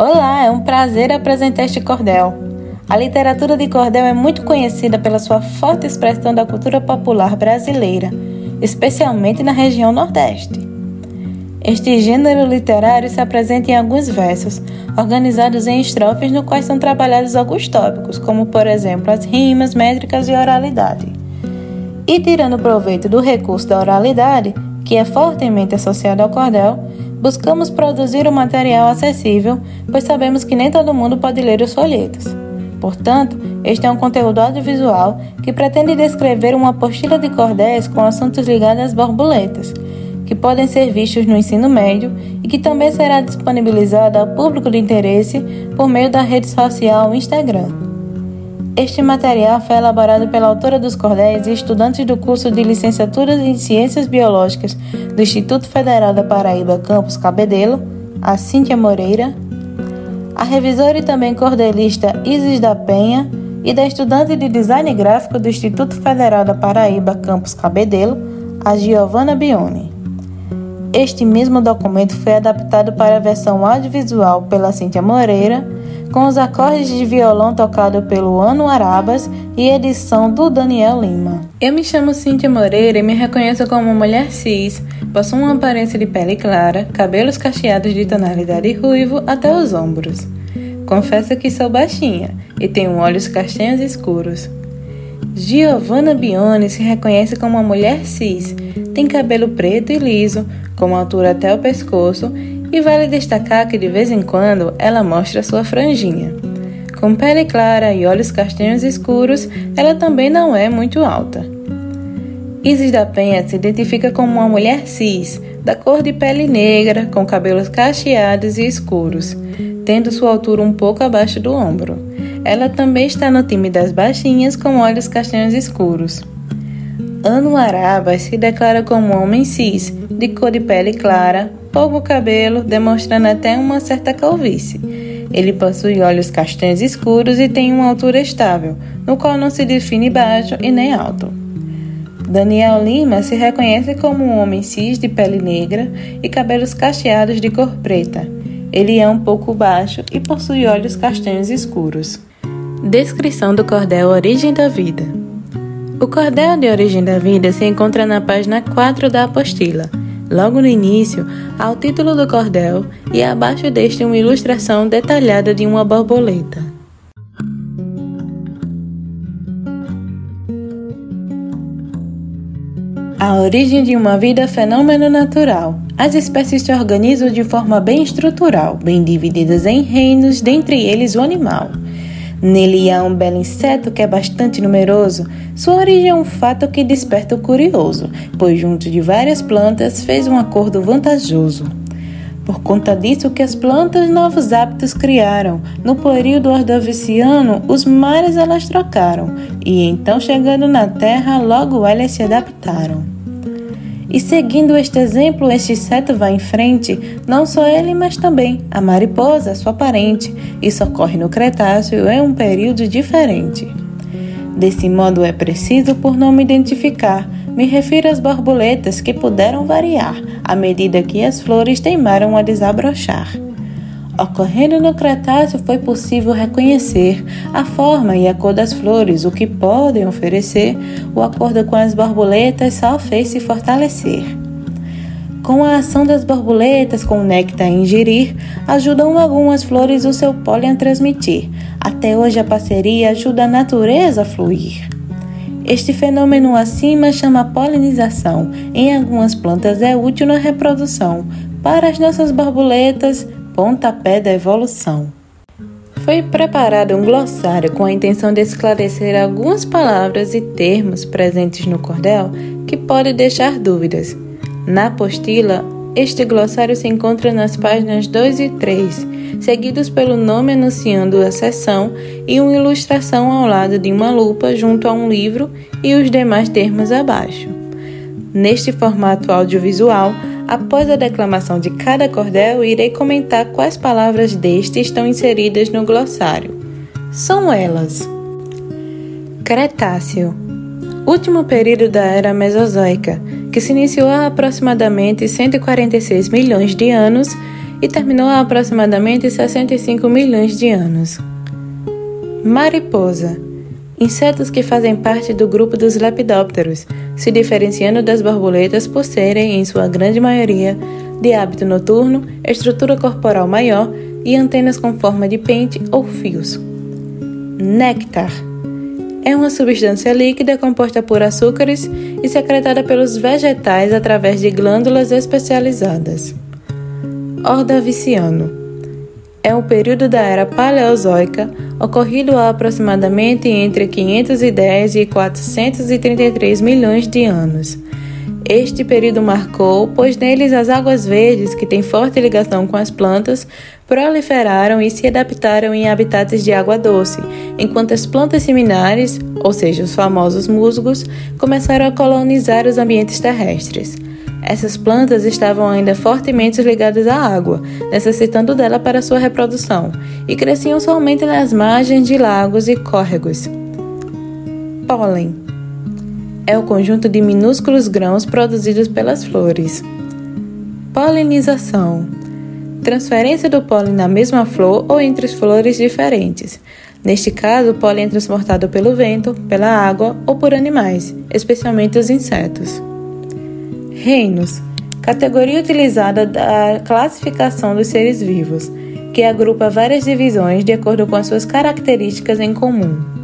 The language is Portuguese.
Olá, é um prazer apresentar este cordel. A literatura de cordel é muito conhecida pela sua forte expressão da cultura popular brasileira, especialmente na região Nordeste. Este gênero literário se apresenta em alguns versos, organizados em estrofes no quais são trabalhados alguns tópicos, como por exemplo as rimas, métricas e oralidade. E tirando proveito do recurso da oralidade, que é fortemente associado ao cordel, buscamos produzir um material acessível, pois sabemos que nem todo mundo pode ler os folhetos. Portanto, este é um conteúdo audiovisual que pretende descrever uma apostila de cordéis com assuntos ligados às borboletas, que podem ser vistos no ensino médio e que também será disponibilizado ao público de interesse por meio da rede social Instagram. Este material foi elaborado pela autora dos cordéis e estudantes do curso de licenciatura em Ciências Biológicas do Instituto Federal da Paraíba, campus Cabedelo, a Cíntia Moreira, a revisora e também cordelista Isis da Penha e da estudante de Design Gráfico do Instituto Federal da Paraíba, campus Cabedelo, a Giovanna Bione. Este mesmo documento foi adaptado para a versão audiovisual pela Cíntia Moreira com os acordes de violão tocado pelo Ano Arabas e edição do Daniel Lima. Eu me chamo Cíntia Moreira e me reconheço como mulher cis, possuo uma aparência de pele clara, cabelos cacheados de tonalidade ruivo até os ombros. Confesso que sou baixinha e tenho olhos castanhos escuros. Giovanna Bione se reconhece como uma mulher cis, tem cabelo preto e liso, com altura até o pescoço e vale destacar que de vez em quando ela mostra sua franjinha. Com pele clara e olhos castanhos escuros, ela também não é muito alta. Isis da Penha se identifica como uma mulher cis, da cor de pele negra, com cabelos cacheados e escuros, tendo sua altura um pouco abaixo do ombro. Ela também está no time das baixinhas com olhos castanhos escuros. Ano Arabas se declara como um homem cis, de cor de pele clara, pouco cabelo, demonstrando até uma certa calvície. Ele possui olhos castanhos escuros e tem uma altura estável, no qual não se define baixo e nem alto. Daniel Lima se reconhece como um homem cis de pele negra e cabelos cacheados de cor preta. Ele é um pouco baixo e possui olhos castanhos escuros. Descrição do cordel Origem da Vida O cordel de Origem da Vida se encontra na página 4 da apostila Logo no início, há o título do cordel e abaixo deste uma ilustração detalhada de uma borboleta. A origem de uma vida é fenômeno natural. As espécies se organizam de forma bem estrutural, bem divididas em reinos, dentre eles o animal. Nele há um belo inseto que é bastante numeroso. Sua origem é um fato que desperta o curioso, pois junto de várias plantas fez um acordo vantajoso. Por conta disso que as plantas novos hábitos criaram. No período ordoviciano, os mares elas trocaram, e então chegando na terra, logo elas se adaptaram. E seguindo este exemplo, este inseto vai em frente, não só ele, mas também a mariposa, sua parente. Isso ocorre no Cretáceo em um período diferente. Desse modo, é preciso por nome identificar. Me refiro às borboletas que puderam variar à medida que as flores teimaram a desabrochar. Ocorrendo no Cretáceo, foi possível reconhecer a forma e a cor das flores, o que podem oferecer, o acordo com as borboletas só fez se fortalecer. Com a ação das borboletas com o néctar a ingerir, ajudam algumas flores o seu pólen a transmitir. Até hoje a parceria ajuda a natureza a fluir. Este fenômeno acima chama polinização. Em algumas plantas é útil na reprodução. Para as nossas borboletas, pontapé da evolução. Foi preparado um glossário com a intenção de esclarecer algumas palavras e termos presentes no cordel que pode deixar dúvidas. Na apostila, este glossário se encontra nas páginas 2 e 3, seguidos pelo nome anunciando a seção e uma ilustração ao lado de uma lupa junto a um livro e os demais termos abaixo. Neste formato audiovisual, Após a declamação de cada cordel, irei comentar quais palavras deste estão inseridas no glossário. São elas: Cretáceo, último período da era Mesozoica, que se iniciou há aproximadamente 146 milhões de anos e terminou há aproximadamente 65 milhões de anos. Mariposa insetos que fazem parte do grupo dos lepidópteros, se diferenciando das borboletas por serem, em sua grande maioria, de hábito noturno, estrutura corporal maior e antenas com forma de pente ou fios. Néctar é uma substância líquida composta por açúcares e secretada pelos vegetais através de glândulas especializadas. Ordoviciano é um período da era Paleozoica ocorrido há aproximadamente entre 510 e 433 milhões de anos. Este período marcou, pois neles as águas verdes, que têm forte ligação com as plantas, proliferaram e se adaptaram em habitats de água doce, enquanto as plantas seminares, ou seja, os famosos musgos, começaram a colonizar os ambientes terrestres. Essas plantas estavam ainda fortemente ligadas à água, necessitando dela para sua reprodução, e cresciam somente nas margens de lagos e córregos. Pólen é o conjunto de minúsculos grãos produzidos pelas flores. Polinização transferência do pólen na mesma flor ou entre flores diferentes. Neste caso, o pólen é transportado pelo vento, pela água ou por animais, especialmente os insetos. Reinos categoria utilizada da classificação dos seres vivos, que agrupa várias divisões de acordo com as suas características em comum.